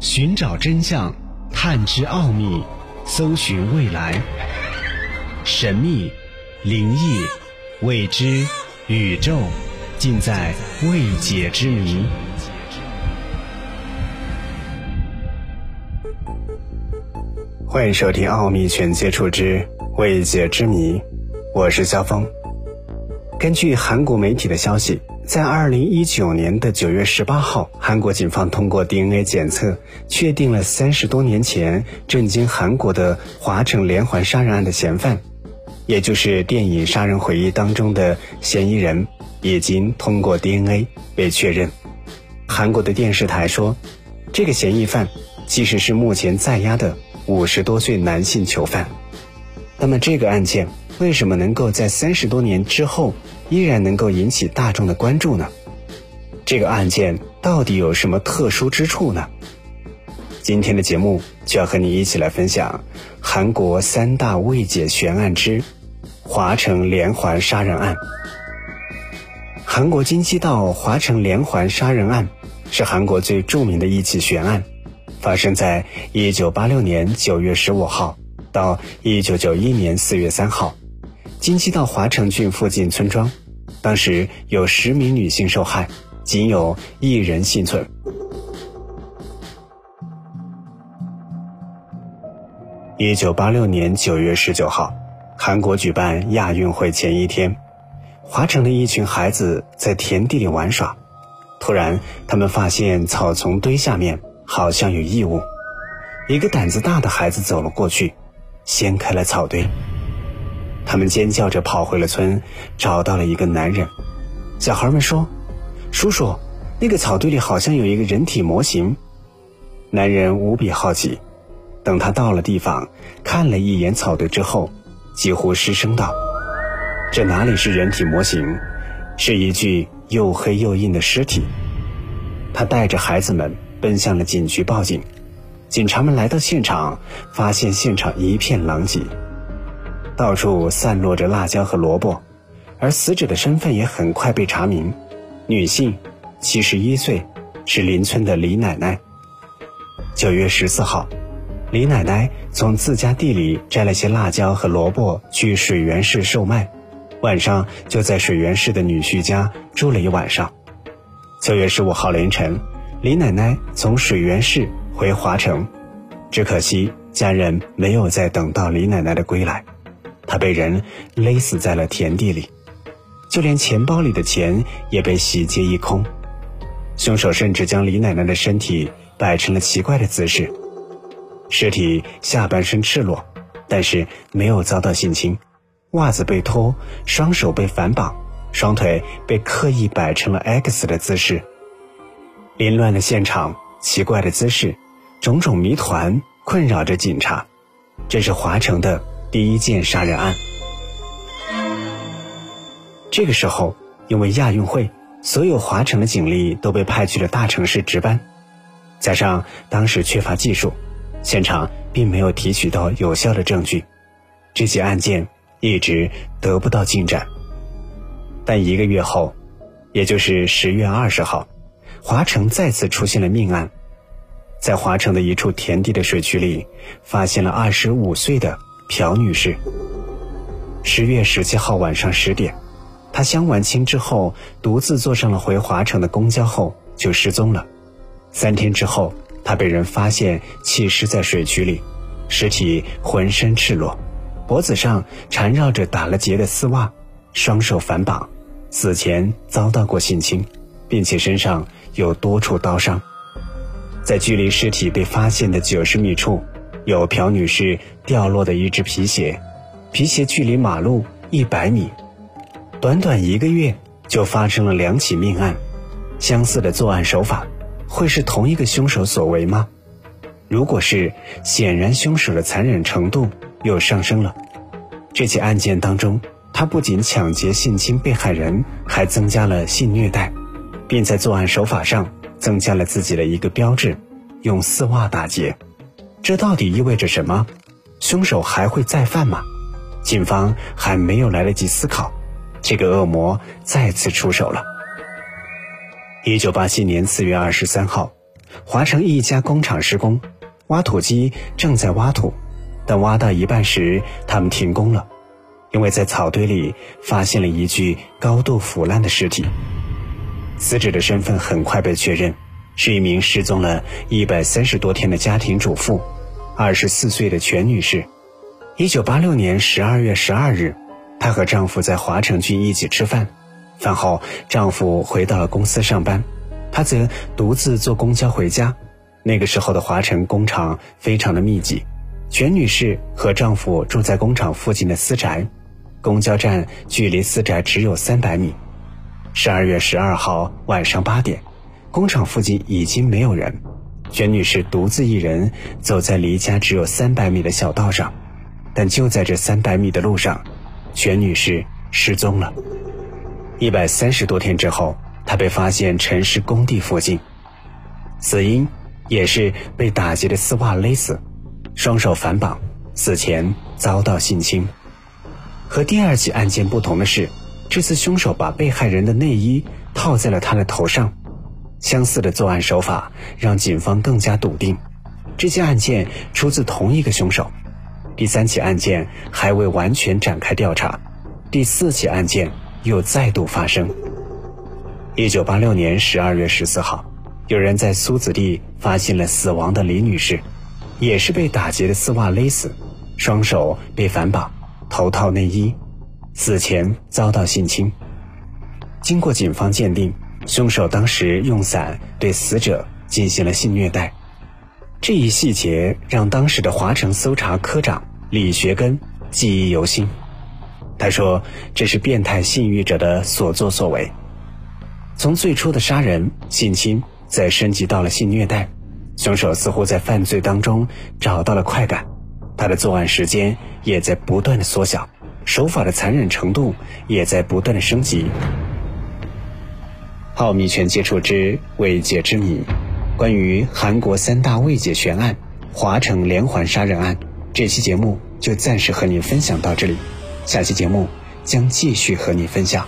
寻找真相，探知奥秘，搜寻未来。神秘、灵异、未知、宇宙，尽在未解之谜。欢迎收听《奥秘全接触之未解之谜》，我是肖峰。根据韩国媒体的消息，在二零一九年的九月十八号，韩国警方通过 DNA 检测，确定了三十多年前震惊韩国的华城连环杀人案的嫌犯，也就是电影《杀人回忆》当中的嫌疑人，已经通过 DNA 被确认。韩国的电视台说，这个嫌疑犯其实是目前在押的。五十多岁男性囚犯，那么这个案件为什么能够在三十多年之后依然能够引起大众的关注呢？这个案件到底有什么特殊之处呢？今天的节目就要和你一起来分享韩国三大未解悬案之华城连环杀人案。韩国京畿道华城连环杀人案是韩国最著名的一起悬案。发生在一九八六年九月十五号到一九九一年四月三号，京畿道华城郡附近村庄，当时有十名女性受害，仅有一人幸存。一九八六年九月十九号，韩国举办亚运会前一天，华城的一群孩子在田地里玩耍，突然他们发现草丛堆下面。好像有异物，一个胆子大的孩子走了过去，掀开了草堆。他们尖叫着跑回了村，找到了一个男人。小孩们说：“叔叔，那个草堆里好像有一个人体模型。”男人无比好奇，等他到了地方，看了一眼草堆之后，几乎失声道：“这哪里是人体模型，是一具又黑又硬的尸体。”他带着孩子们。奔向了警局报警，警察们来到现场，发现现场一片狼藉，到处散落着辣椒和萝卜，而死者的身份也很快被查明，女性，七十一岁，是邻村的李奶奶。九月十四号，李奶奶从自家地里摘了些辣椒和萝卜去水源市售卖，晚上就在水源市的女婿家住了一晚上。九月十五号凌晨。李奶奶从水源市回华城，只可惜家人没有再等到李奶奶的归来，他被人勒死在了田地里，就连钱包里的钱也被洗劫一空。凶手甚至将李奶奶的身体摆成了奇怪的姿势，尸体下半身赤裸，但是没有遭到性侵，袜子被脱，双手被反绑，双腿被刻意摆成了 X 的姿势。凌乱的现场，奇怪的姿势，种种谜团困扰着警察。这是华城的第一件杀人案。这个时候，因为亚运会，所有华城的警力都被派去了大城市值班，加上当时缺乏技术，现场并没有提取到有效的证据，这起案件一直得不到进展。但一个月后，也就是十月二十号。华城再次出现了命案，在华城的一处田地的水渠里，发现了二十五岁的朴女士。十月十七号晚上十点，她相完亲之后，独自坐上了回华城的公交后就失踪了。三天之后，她被人发现弃尸在水渠里，尸体浑身赤裸，脖子上缠绕着打了结的丝袜，双手反绑，死前遭到过性侵，并且身上。有多处刀伤，在距离尸体被发现的九十米处，有朴女士掉落的一只皮鞋，皮鞋距离马路一百米。短短一个月就发生了两起命案，相似的作案手法，会是同一个凶手所为吗？如果是，显然凶手的残忍程度又上升了。这起案件当中，他不仅抢劫性侵被害人，还增加了性虐待。并在作案手法上增加了自己的一个标志，用丝袜打劫。这到底意味着什么？凶手还会再犯吗？警方还没有来得及思考，这个恶魔再次出手了。一九八七年四月二十三号，华城一家工厂施工，挖土机正在挖土，但挖到一半时，他们停工了，因为在草堆里发现了一具高度腐烂的尸体。死者的身份很快被确认，是一名失踪了一百三十多天的家庭主妇，二十四岁的全女士。一九八六年十二月十二日，她和丈夫在华城郡一起吃饭，饭后丈夫回到了公司上班，她则独自坐公交回家。那个时候的华城工厂非常的密集，全女士和丈夫住在工厂附近的私宅，公交站距离私宅只有三百米。十二月十二号晚上八点，工厂附近已经没有人，全女士独自一人走在离家只有三百米的小道上，但就在这三百米的路上，全女士失踪了。一百三十多天之后，她被发现沉尸工地附近，死因也是被打劫的丝袜勒死，双手反绑，死前遭到性侵。和第二起案件不同的是。这次凶手把被害人的内衣套在了他的头上，相似的作案手法让警方更加笃定，这些案件出自同一个凶手。第三起案件还未完全展开调查，第四起案件又再度发生。一九八六年十二月十四号，有人在苏子地发现了死亡的李女士，也是被打劫的丝袜勒死，双手被反绑，头套内衣。死前遭到性侵。经过警方鉴定，凶手当时用伞对死者进行了性虐待。这一细节让当时的华城搜查科长李学根记忆犹新。他说：“这是变态性欲者的所作所为。从最初的杀人、性侵，再升级到了性虐待，凶手似乎在犯罪当中找到了快感。他的作案时间也在不断的缩小。”手法的残忍程度也在不断的升级。奥秘全接触之未解之谜，关于韩国三大未解悬案——华城连环杀人案，这期节目就暂时和你分享到这里，下期节目将继续和你分享。